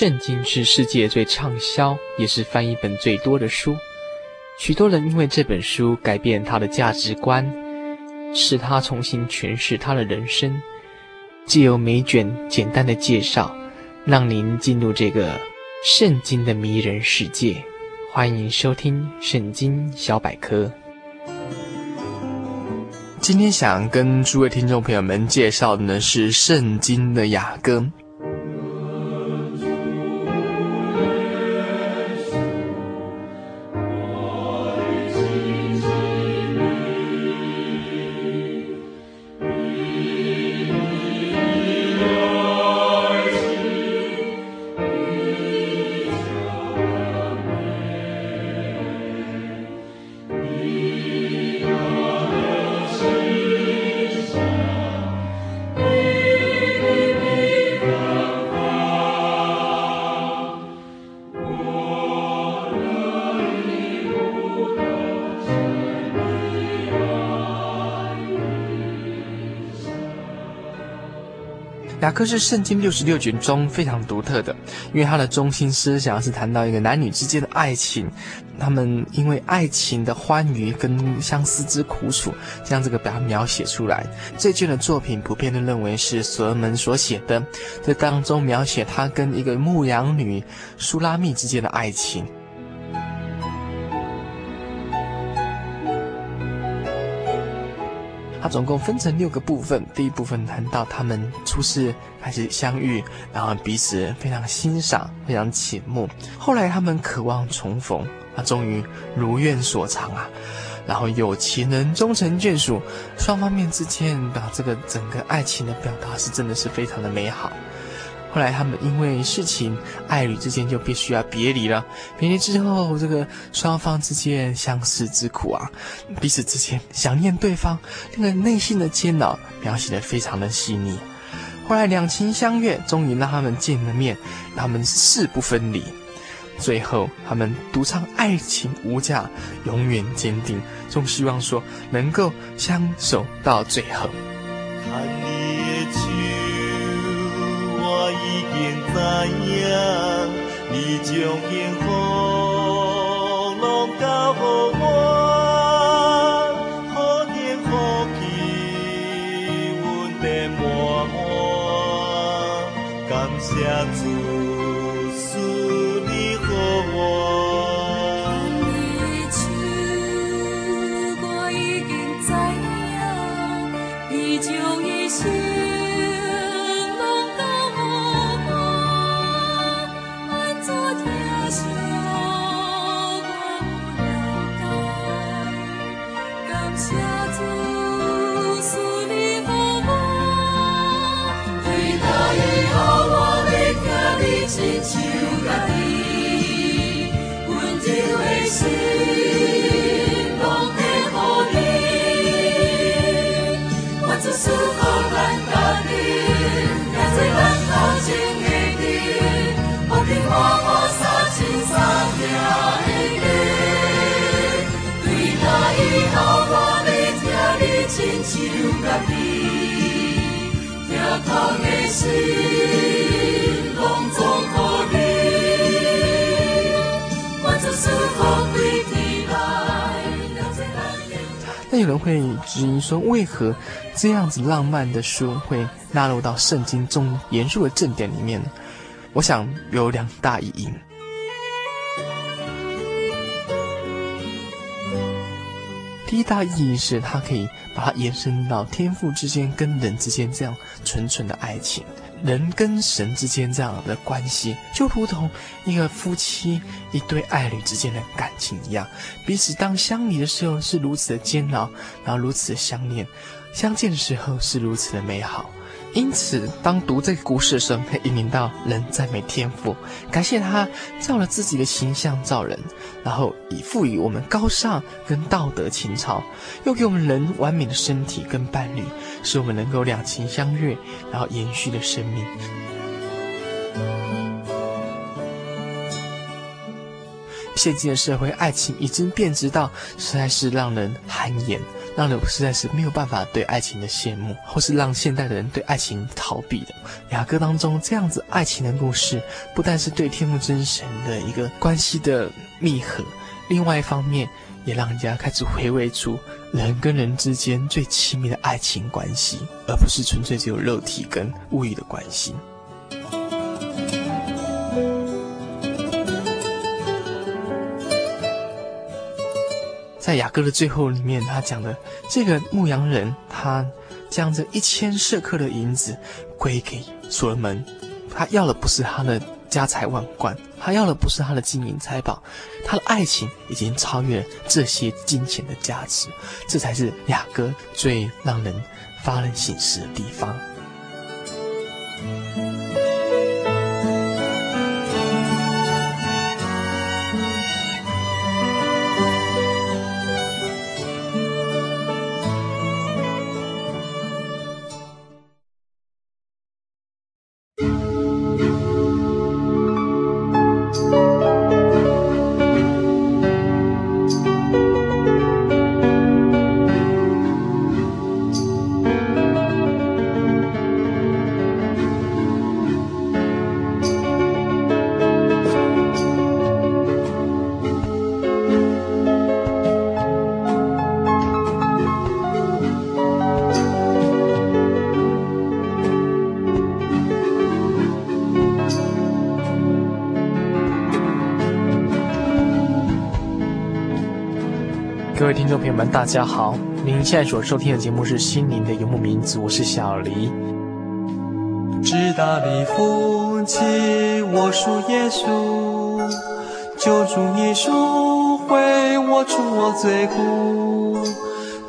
圣经是世界最畅销，也是翻译本最多的书。许多人因为这本书改变他的价值观，使他重新诠释他的人生。借由每卷简单的介绍，让您进入这个圣经的迷人世界。欢迎收听《圣经小百科》。今天想跟诸位听众朋友们介绍的呢是《圣经的雅歌》。雅歌是圣经六十六卷中非常独特的，因为他的中心思想是谈到一个男女之间的爱情，他们因为爱情的欢愉跟相思之苦楚，将这个把它描写出来。这卷的作品普遍都认为是所罗门所写的，这当中描写他跟一个牧羊女苏拉密之间的爱情。它总共分成六个部分。第一部分谈到他们初次开始相遇，然后彼此非常欣赏，非常倾慕。后来他们渴望重逢，他终于如愿所偿啊！然后有情人终成眷属，双方面之间的这个整个爱情的表达是真的是非常的美好。后来他们因为事情，爱侣之间就必须要别离了。别离之后，这个双方之间相思之苦啊，彼此之间想念对方，那个内心的煎熬描写得非常的细腻。后来两情相悦，终于让他们见了面，他们誓不分离。最后他们独唱爱情无价，永远坚定，总希望说能够相守到最后。已经知影，你将幸福那有人会质疑说，为何这样子浪漫的书会纳入到圣经中严肃的正典里面呢？我想有两大意义。第一大意义是，它可以把它延伸到天赋之间跟人之间这样纯纯的爱情，人跟神之间这样的关系，就如同一个夫妻一对爱侣之间的感情一样，彼此当相离的时候是如此的煎熬，然后如此的相恋，相见的时候是如此的美好。因此，当读这个故事的时候，可以引领到人赞美天赋，感谢他照了自己的形象造人，然后以赋予我们高尚跟道德情操，又给我们人完美的身体跟伴侣，使我们能够两情相悦，然后延续的生命。现今的社会，爱情已经变质到实在是让人汗颜。让人实在是没有办法对爱情的羡慕，或是让现代的人对爱情逃避的。雅歌当中这样子爱情的故事，不但是对天父真神的一个关系的密合，另外一方面也让人家开始回味出人跟人之间最亲密的爱情关系，而不是纯粹只有肉体跟物欲的关系。在雅歌的最后里面，他讲的这个牧羊人，他将这一千舍客的银子归给所罗门，他要的不是他的家财万贯，他要的不是他的金银财宝，他的爱情已经超越了这些金钱的价值，这才是雅歌最让人发人省思的地方。听众朋友们，大家好！您现在所收听的节目是《心灵的游牧民族》，我是小黎。至大的福气，我属耶稣，救主你赎回我出我罪过，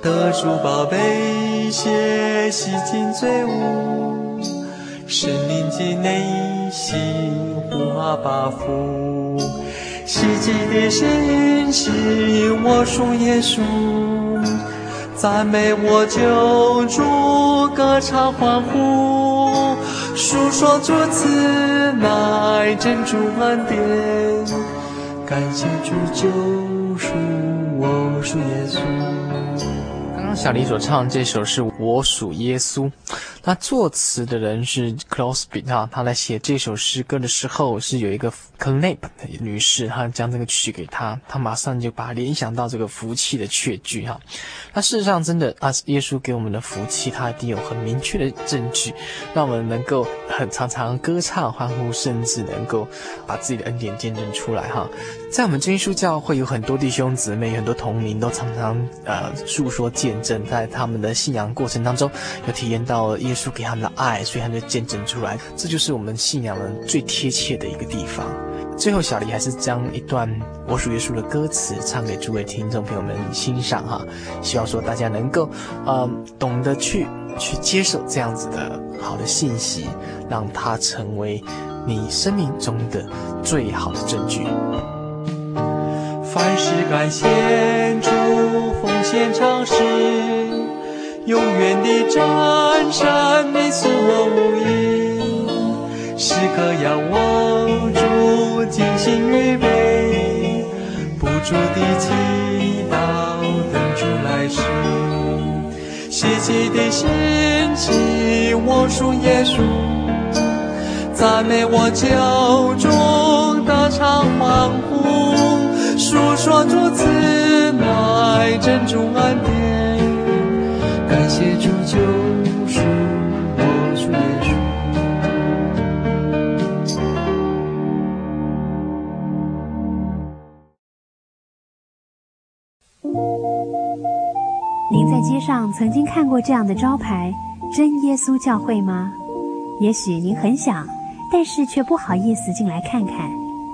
得主宝贝血洗净罪污，神灵进内心呼阿爸父。希奇的信息，我属耶稣，赞美我救主，歌唱欢呼，述说主慈爱真主恩典，感谢主救赎，我属耶稣。刚刚小黎所唱这首是我属耶稣，那作词的人是 Crosby 哈，他在写这首诗歌的时候是有一个 Knapp 女士，她将这个曲给他，他马上就把联想到这个福气的确据哈。那事实上真的啊，耶稣给我们的福气，他一定有很明确的证据，让我们能够很常常歌唱欢呼，甚至能够把自己的恩典见证出来哈。在我们真耶稣教会有很多弟兄姊妹，很多同龄都常常呃诉说见。证在他们的信仰过程当中，有体验到耶稣给他们的爱，所以他们就见证出来。这就是我们信仰的最贴切的一个地方。最后，小黎还是将一段我属耶稣的歌词唱给诸位听众朋友们欣赏哈。希望说大家能够呃懂得去去接受这样子的好的信息，让它成为你生命中的最好的证据。凡事感谢主，奉献唱诗，永远的战胜你所无疑，时刻仰望主，尽心预备，不住地祈祷，等主来时，希奇的心情，我属耶稣，赞美我救主，歌唱欢呼。述说主慈爱，珍重恩典，感谢主救赎，我属耶稣。您在街上曾经看过这样的招牌“真耶稣教会”吗？也许您很想，但是却不好意思进来看看。